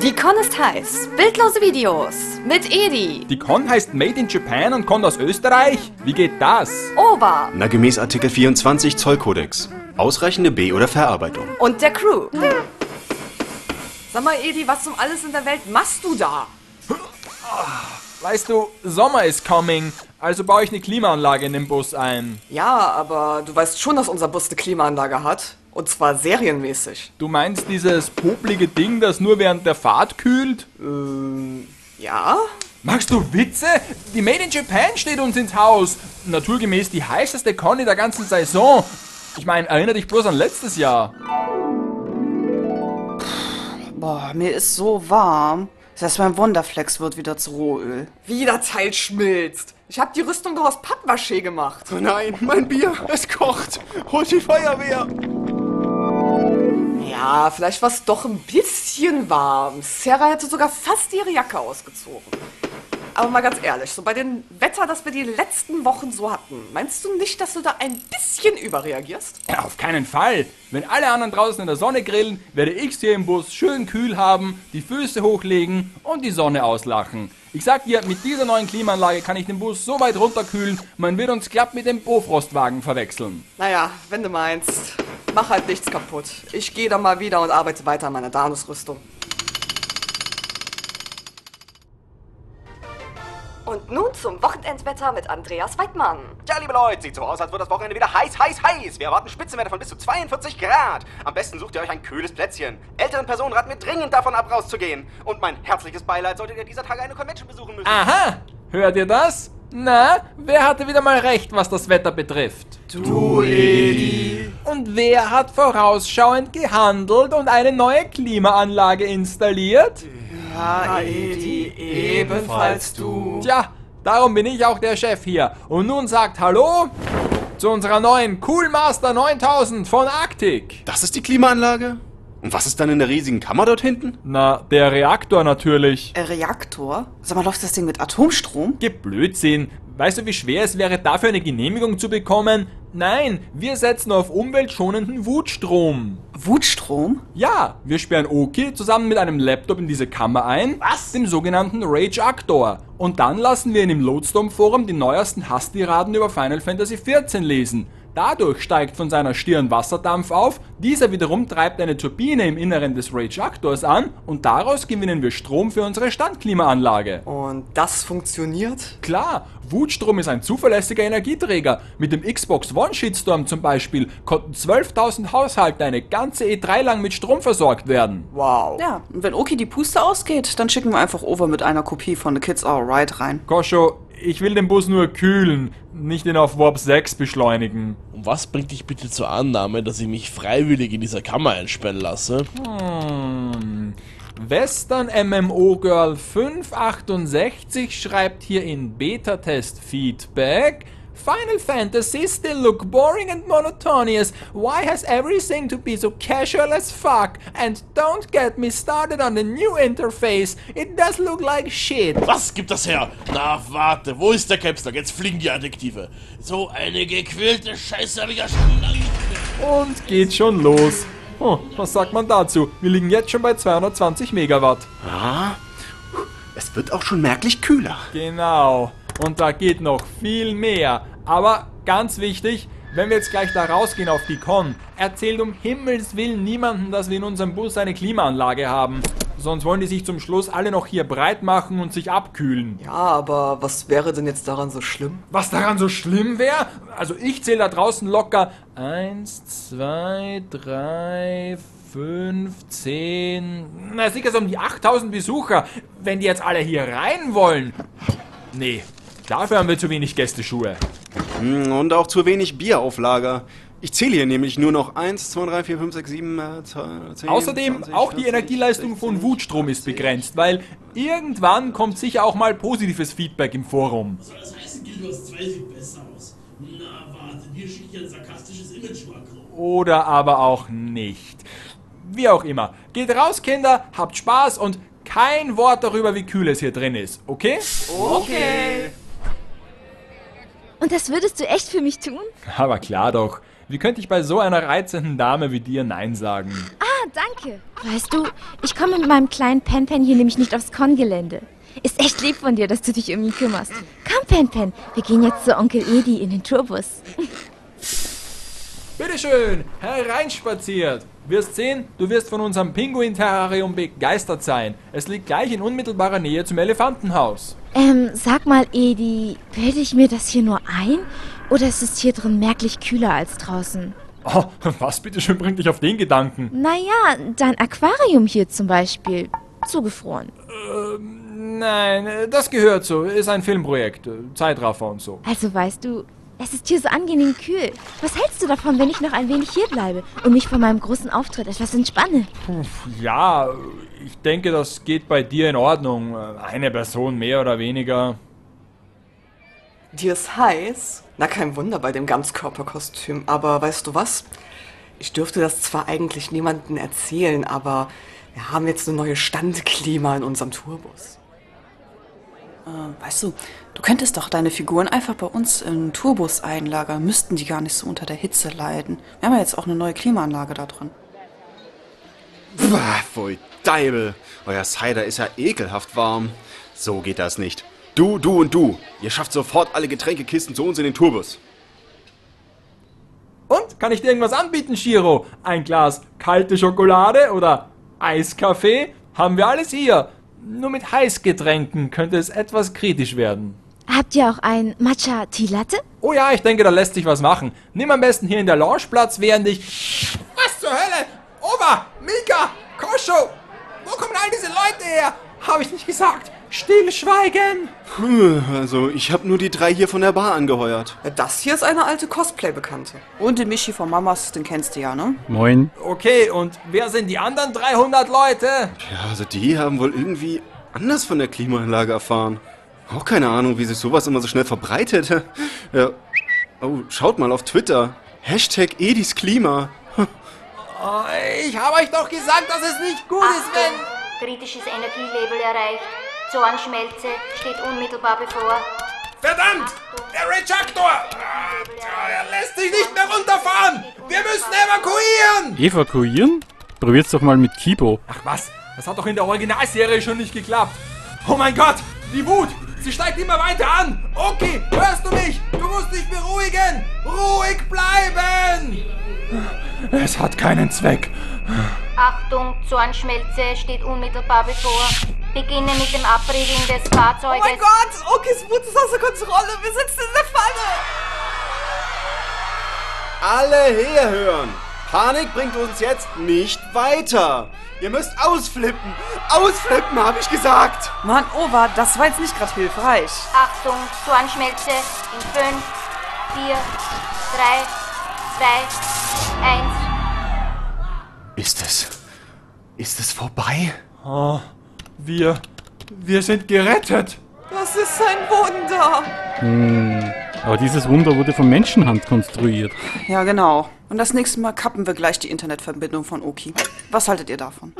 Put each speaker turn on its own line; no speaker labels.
Die Con ist heiß. Bildlose Videos. Mit Edi.
Die Con heißt Made in Japan und kommt aus Österreich? Wie geht das?
Ober.
Na, gemäß Artikel 24 Zollkodex. Ausreichende B- oder Verarbeitung.
Und der Crew.
Sag mal, Edi, was um alles in der Welt machst du da?
Weißt du, Sommer is coming, also baue ich eine Klimaanlage in den Bus ein.
Ja, aber du weißt schon, dass unser Bus eine Klimaanlage hat. Und zwar serienmäßig.
Du meinst dieses poplige Ding, das nur während der Fahrt kühlt?
Ja?
Machst du Witze? Die Made in Japan steht uns ins Haus. Naturgemäß die heißeste Conny der ganzen Saison. Ich meine, erinnere dich bloß an letztes Jahr.
Boah, mir ist so warm. Selbst mein Wonderflex wird wieder zu Rohöl.
Wie das Teil schmilzt. Ich hab die Rüstung doch aus Pappmaché gemacht.
Oh nein, mein Bier, es kocht. Holt die Feuerwehr.
Ja, vielleicht war es doch ein bisschen warm. Sarah hätte sogar fast ihre Jacke ausgezogen. Aber mal ganz ehrlich, so bei dem Wetter, das wir die letzten Wochen so hatten, meinst du nicht, dass du da ein bisschen überreagierst?
Ja, auf keinen Fall. Wenn alle anderen draußen in der Sonne grillen, werde ich hier im Bus schön kühl haben, die Füße hochlegen und die Sonne auslachen. Ich sag dir, mit dieser neuen Klimaanlage kann ich den Bus so weit runterkühlen, man wird uns glatt mit dem Bofrostwagen verwechseln.
Naja, wenn du meinst. Mach halt nichts kaputt. Ich gehe dann mal wieder und arbeite weiter an meiner Danus-Rüstung.
Und nun zum Wochenendwetter mit Andreas Weidmann.
Ja, liebe Leute, sieht so aus, als würde das Wochenende wieder heiß, heiß, heiß. Wir erwarten Spitzenwerte von bis zu 42 Grad. Am besten sucht ihr euch ein kühles Plätzchen. Älteren Personen raten mir dringend davon ab, rauszugehen. Und mein herzliches Beileid solltet ihr dieser Tage eine Convention besuchen müssen.
Aha, hört ihr das? Na, wer hatte wieder mal recht, was das Wetter betrifft? Du, Edi. Und wer hat vorausschauend gehandelt und eine neue Klimaanlage installiert?
Ja, Edi, ebenfalls du.
Tja, darum bin ich auch der Chef hier. Und nun sagt Hallo zu unserer neuen Coolmaster 9000 von Arctic.
Das ist die Klimaanlage? Und was ist dann in der riesigen Kammer dort hinten?
Na, der Reaktor natürlich.
Äh, Reaktor? Sag mal, läuft das Ding mit Atomstrom?
Geh Blödsinn. Weißt du, wie schwer es wäre, dafür eine Genehmigung zu bekommen? Nein, wir setzen auf umweltschonenden Wutstrom.
Wutstrom?
Ja, wir sperren Oki zusammen mit einem Laptop in diese Kammer ein, Was? dem sogenannten Rage Actor. Und dann lassen wir ihn im Lodestorm Forum die neuesten Hasstiraden über Final Fantasy XIV lesen. Dadurch steigt von seiner Stirn Wasserdampf auf, dieser wiederum treibt eine Turbine im Inneren des Rage Actors an und daraus gewinnen wir Strom für unsere Standklimaanlage.
Und das funktioniert?
Klar, Wutstrom ist ein zuverlässiger Energieträger. Mit dem Xbox One Shitstorm zum Beispiel konnten 12.000 Haushalte eine ganze E3 lang mit Strom versorgt werden.
Wow.
Ja, und wenn Oki die Puste ausgeht, dann schicken wir einfach Over mit einer Kopie von The Kids Alright rein.
Koscho, ich will den Bus nur kühlen, nicht ihn auf Warp 6 beschleunigen.
Und was bringt dich bitte zur Annahme, dass ich mich freiwillig in dieser Kammer einsperren lasse?
Hm. Western MMO Girl 568 schreibt hier in Beta-Test Feedback. Final Fantasy still look boring and monotonous. Why has everything to be so casual as fuck? And don't get me started on the new interface. It does look like shit.
Was gibt das her? Na, warte, wo ist der Capstock? Jetzt fliegen die Adjektive. So eine gequälte Scheiße habe ich ja schon lange.
Und geht schon los. Oh, was sagt man dazu? Wir liegen jetzt schon bei 220 Megawatt.
Ah, es wird auch schon merklich kühler.
Genau. Und da geht noch viel mehr. Aber ganz wichtig, wenn wir jetzt gleich da rausgehen auf die Con, erzählt um Himmels Willen niemanden, dass wir in unserem Bus eine Klimaanlage haben. Sonst wollen die sich zum Schluss alle noch hier breit machen und sich abkühlen.
Ja, aber was wäre denn jetzt daran so schlimm?
Was daran so schlimm wäre? Also ich zähle da draußen locker 1, 2, 3, 5, 10, na sicher so um die 8000 Besucher. Wenn die jetzt alle hier rein wollen. Nee, dafür haben wir zu wenig Gästeschuhe.
Hm, Und auch zu wenig Bierauflager. Ich zähle hier nämlich nur noch 1, 2, 3, 4, 5, 6, 7, äh, 10,
Außerdem,
20,
auch die
40,
Energieleistung von
60,
Wutstrom ist
70.
begrenzt, weil irgendwann kommt sicher auch mal positives Feedback im Forum.
Soll das heißen, Gildos 2 sieht besser aus? Na, warte, dir schickt ein sarkastisches Image makro.
Oder aber auch nicht. Wie auch immer. Geht raus, Kinder, habt Spaß und kein Wort darüber, wie kühl es hier drin ist, okay?
Okay.
Und das würdest du echt für mich tun?
Aber klar doch. Wie könnte ich bei so einer reizenden Dame wie dir Nein sagen?
Ah, danke. Weißt du, ich komme mit meinem kleinen Pen-Pen hier nämlich nicht aufs Kongelände. Ist echt lieb von dir, dass du dich um ihn kümmerst. Komm, Pen-Pen, wir gehen jetzt zu Onkel Edi in den Tourbus.
Bitteschön, hereinspaziert. Wirst sehen, du wirst von unserem Pinguin-Terrarium begeistert sein. Es liegt gleich in unmittelbarer Nähe zum Elefantenhaus.
Ähm, sag mal, Edi, bilde ich mir das hier nur ein? Oder ist es hier drin merklich kühler als draußen?
Oh, was bitteschön bringt dich auf den Gedanken?
Naja, dein Aquarium hier zum Beispiel. Zugefroren.
Nein, äh, das gehört so. Ist ein Filmprojekt. Zeitraffer und so.
Also weißt du, es ist hier so angenehm kühl. Was hältst du davon, wenn ich noch ein wenig hier bleibe und mich von meinem großen Auftritt etwas entspanne?
Ja, ich denke, das geht bei dir in Ordnung. Eine Person mehr oder weniger.
Dir ist heiß? Na, kein Wunder bei dem Ganzkörperkostüm. Aber weißt du was? Ich dürfte das zwar eigentlich niemandem erzählen, aber wir haben jetzt eine neue Standklima in unserem Tourbus.
Äh, weißt du, du könntest doch deine Figuren einfach bei uns im Tourbus einlagern. Müssten die gar nicht so unter der Hitze leiden. Wir haben ja jetzt auch eine neue Klimaanlage da drin.
Bah, pfui Deibel. Euer Cider ist ja ekelhaft warm. So geht das nicht. Du, du und du. Ihr schafft sofort alle Getränkekisten zu uns in den Tourbus.
Und? Kann ich dir irgendwas anbieten, Shiro? Ein Glas kalte Schokolade oder Eiskaffee? Haben wir alles hier. Nur mit Heißgetränken könnte es etwas kritisch werden.
Habt ihr auch ein Matcha Tea Latte?
Oh ja, ich denke, da lässt sich was machen. Nimm am besten hier in der Lounge Platz, während ich... Was zur Hölle? Oma, Mika, Kosho, wo kommen all diese Leute her? Habe ich nicht gesagt. Stillschweigen.
Also, ich habe nur die drei hier von der Bar angeheuert.
Das hier ist eine alte Cosplay-Bekannte.
Und den Michi von Mamas, den kennst du ja, ne?
Moin.
Okay, und wer sind die anderen 300 Leute?
Ja, also die haben wohl irgendwie anders von der Klimaanlage erfahren. Auch keine Ahnung, wie sich sowas immer so schnell verbreitet. Ja. Oh, schaut mal auf Twitter. Hashtag Edis Klima.
Oh, Ich habe euch doch gesagt, dass es nicht gut ist, wenn...
Kritisches Energielevel erreicht. Zornschmelze steht unmittelbar bevor.
Verdammt! Der Rejector! Er lässt sich nicht mehr runterfahren! Wir müssen evakuieren!
Evakuieren? Probiert's doch mal mit Kibo.
Ach was, das hat doch in der Originalserie schon nicht geklappt. Oh mein Gott, die Wut! Sie steigt immer weiter an! Okay, hörst du mich? Du musst dich beruhigen! Ruhig bleiben! Es hat keinen Zweck.
Achtung, Zornschmelze steht unmittelbar bevor. Beginne mit dem Abriegeln des
Oh
Fahrzeuges.
mein Gott! Okis Wut ist außer Kontrolle. Wir sitzen in der Falle.
Alle herhören! Panik bringt uns jetzt nicht weiter. Ihr müsst ausflippen. Ausflippen, habe ich gesagt.
Mann, Ova, das war jetzt nicht gerade hilfreich.
Achtung, Zornschmelze in 5, 4, 3, 2, 1.
Ist es? Ist es vorbei?
Oh, wir... wir sind gerettet.
Das ist ein Wunder.
Hm. Aber dieses Wunder wurde von Menschenhand konstruiert.
Ja, genau. Und das nächste Mal kappen wir gleich die Internetverbindung von Oki. Was haltet ihr davon?